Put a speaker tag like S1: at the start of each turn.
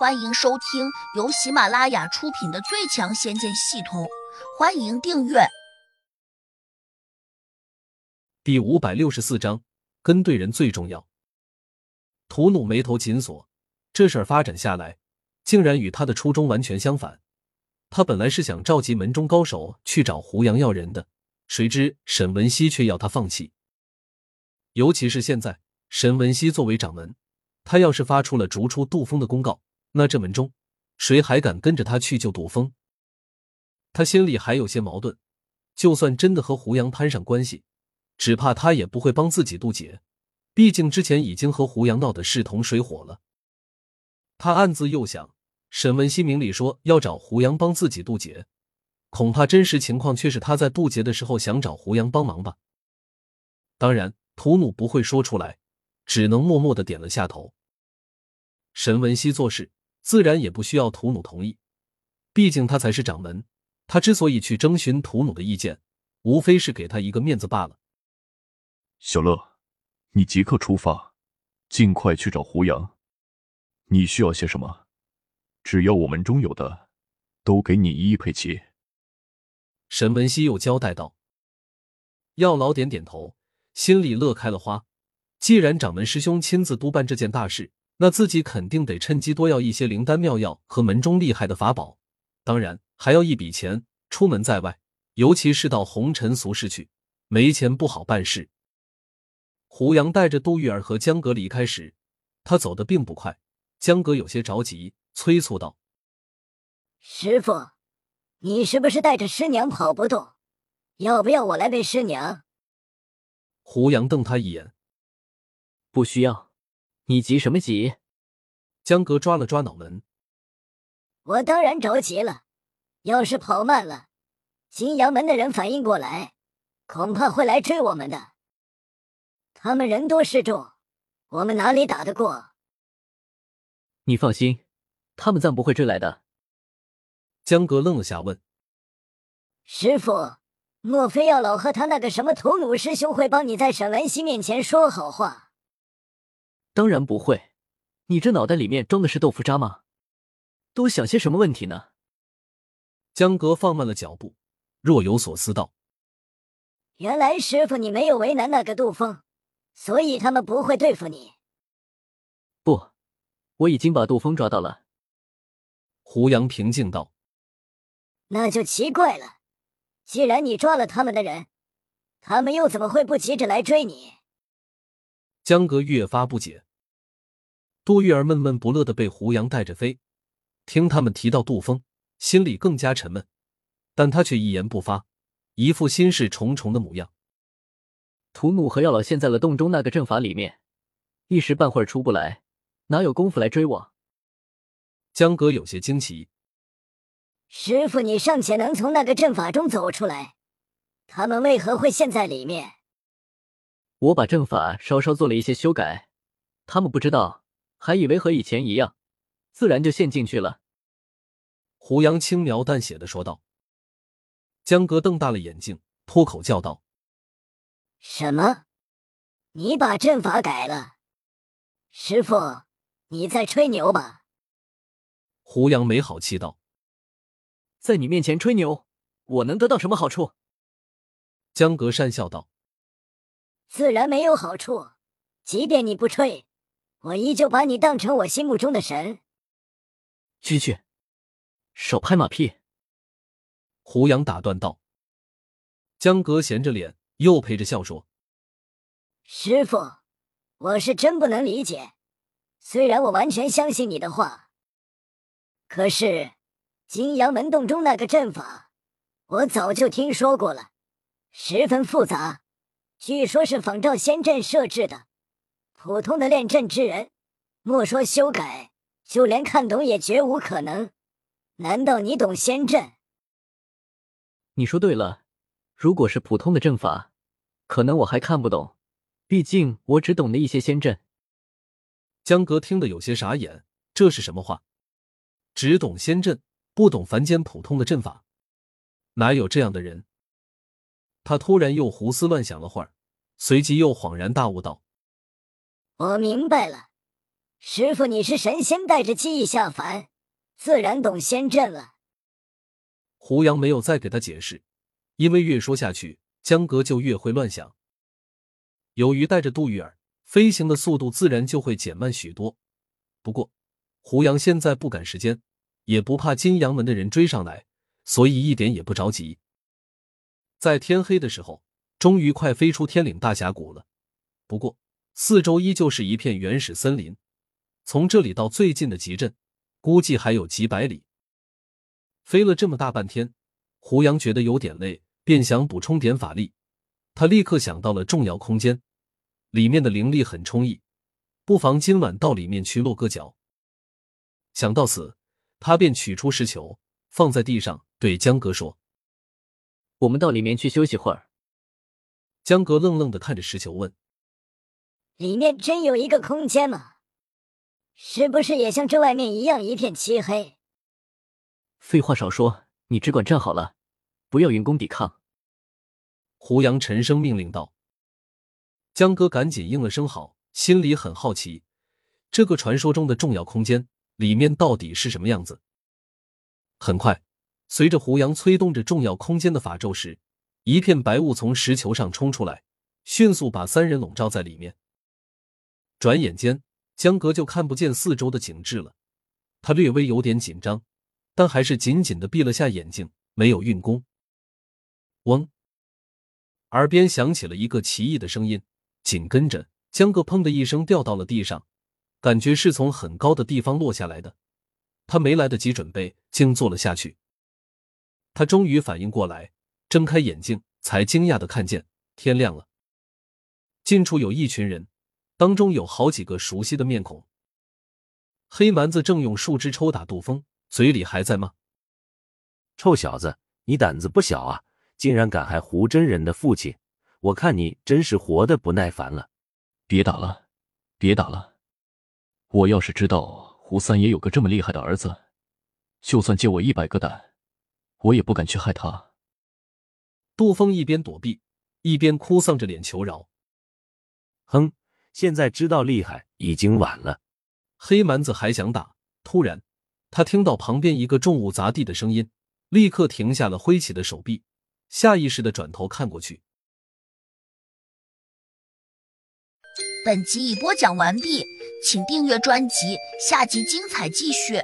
S1: 欢迎收听由喜马拉雅出品的《最强仙剑系统》，欢迎订阅。
S2: 第五百六十四章，跟对人最重要。屠努眉头紧锁，这事儿发展下来，竟然与他的初衷完全相反。他本来是想召集门中高手去找胡杨要人的，谁知沈文熙却要他放弃。尤其是现在，沈文熙作为掌门，他要是发出了逐出杜峰的公告。那这门中，谁还敢跟着他去救杜峰？他心里还有些矛盾。就算真的和胡杨攀上关系，只怕他也不会帮自己渡劫。毕竟之前已经和胡杨闹得势同水火了。他暗自又想：沈文熙明里说要找胡杨帮自己渡劫，恐怕真实情况却是他在渡劫的时候想找胡杨帮忙吧。当然，图努不会说出来，只能默默的点了下头。沈文熙做事。自然也不需要屠努同意，毕竟他才是掌门。他之所以去征询屠努的意见，无非是给他一个面子罢了。
S3: 小乐，你即刻出发，尽快去找胡杨。你需要些什么？只要我们中有的，都给你一一配齐。
S2: 沈文熙又交代道。药老点点头，心里乐开了花。既然掌门师兄亲自督办这件大事。那自己肯定得趁机多要一些灵丹妙药和门中厉害的法宝，当然还要一笔钱。出门在外，尤其是到红尘俗世去，没钱不好办事。胡杨带着杜玉儿和江格离开时，他走得并不快。江格有些着急，催促道：“
S4: 师傅，你是不是带着师娘跑不动？要不要我来背师娘？”
S2: 胡杨瞪他一眼：“
S5: 不需要。”你急什么急？
S2: 江哥抓了抓脑门。
S4: 我当然着急了。要是跑慢了，新阳门的人反应过来，恐怕会来追我们的。他们人多势众，我们哪里打得过？
S5: 你放心，他们暂不会追来的。
S2: 江哥愣了下，问：“
S4: 师傅，莫非要老和他那个什么屠努师兄会帮你在沈文熙面前说好话？”
S5: 当然不会，你这脑袋里面装的是豆腐渣吗？都想些什么问题呢？
S2: 江哥放慢了脚步，若有所思道：“
S4: 原来师傅你没有为难那个杜峰，所以他们不会对付你。”
S5: 不，我已经把杜峰抓到了。
S2: 胡杨平静道：“
S4: 那就奇怪了，既然你抓了他们的人，他们又怎么会不急着来追你？”
S2: 江格越发不解，杜玉儿闷闷不乐的被胡杨带着飞，听他们提到杜峰，心里更加沉闷，但他却一言不发，一副心事重重的模样。
S5: 屠努和药老陷在了洞中那个阵法里面，一时半会儿出不来，哪有功夫来追我？
S2: 江格有些惊奇，
S4: 师傅，你尚且能从那个阵法中走出来，他们为何会陷在里面？
S5: 我把阵法稍稍做了一些修改，他们不知道，还以为和以前一样，自然就陷进去了。
S2: 胡杨轻描淡写的说道。江哥瞪大了眼睛，脱口叫道：“
S4: 什么？你把阵法改了？师傅，你在吹牛吧？”
S2: 胡杨没好气道：“
S5: 在你面前吹牛，我能得到什么好处？”
S2: 江格讪笑道。
S4: 自然没有好处。即便你不吹，我依旧把你当成我心目中的神。
S5: 去去，少拍马屁！
S2: 胡杨打断道。江格闲着脸，又陪着笑说：“
S4: 师傅，我是真不能理解。虽然我完全相信你的话，可是金阳门洞中那个阵法，我早就听说过了，十分复杂。”据说，是仿照仙阵设置的。普通的练阵之人，莫说修改，就连看懂也绝无可能。难道你懂仙阵？
S5: 你说对了，如果是普通的阵法，可能我还看不懂。毕竟我只懂得一些仙阵。
S2: 江哥听得有些傻眼，这是什么话？只懂仙阵，不懂凡间普通的阵法，哪有这样的人？他突然又胡思乱想了会儿，随即又恍然大悟道：“
S4: 我明白了，师傅，你是神仙带着记忆下凡，自然懂仙阵了。
S2: 胡杨没有再给他解释，因为越说下去，江格就越会乱想。由于带着杜玉儿，飞行的速度自然就会减慢许多。不过，胡杨现在不赶时间，也不怕金阳门的人追上来，所以一点也不着急。在天黑的时候，终于快飞出天岭大峡谷了。不过，四周依旧是一片原始森林，从这里到最近的集镇，估计还有几百里。飞了这么大半天，胡杨觉得有点累，便想补充点法力。他立刻想到了重要空间，里面的灵力很充溢，不妨今晚到里面去落个脚。想到此，他便取出石球，放在地上，对江哥说：“
S5: 我们到里面去休息会儿。”
S2: 江哥愣愣的看着石球，问。
S4: 里面真有一个空间吗？是不是也像这外面一样一片漆黑？
S5: 废话少说，你只管站好了，不要云功抵抗。
S2: 胡杨沉声命令道。江哥赶紧应了声好，心里很好奇，这个传说中的重要空间里面到底是什么样子。很快，随着胡杨催动着重要空间的法咒时，一片白雾从石球上冲出来，迅速把三人笼罩在里面。转眼间，江哥就看不见四周的景致了。他略微有点紧张，但还是紧紧的闭了下眼睛，没有运功。嗡！耳边响起了一个奇异的声音，紧跟着，江哥砰的一声掉到了地上，感觉是从很高的地方落下来的。他没来得及准备，竟坐了下去。他终于反应过来，睁开眼睛，才惊讶的看见天亮了。近处有一群人。当中有好几个熟悉的面孔。黑蛮子正用树枝抽打杜峰，嘴里还在骂：“
S6: 臭小子，你胆子不小啊，竟然敢害胡真人的父亲！我看你真是活的不耐烦了。”
S3: 别打了，别打了！我要是知道胡三爷有个这么厉害的儿子，就算借我一百个胆，我也不敢去害他。
S2: 杜峰一边躲避，一边哭丧着脸求饶：“
S6: 哼！”现在知道厉害已经晚了。
S2: 黑蛮子还想打，突然他听到旁边一个重物砸地的声音，立刻停下了挥起的手臂，下意识的转头看过去。
S1: 本集已播讲完毕，请订阅专辑，下集精彩继续。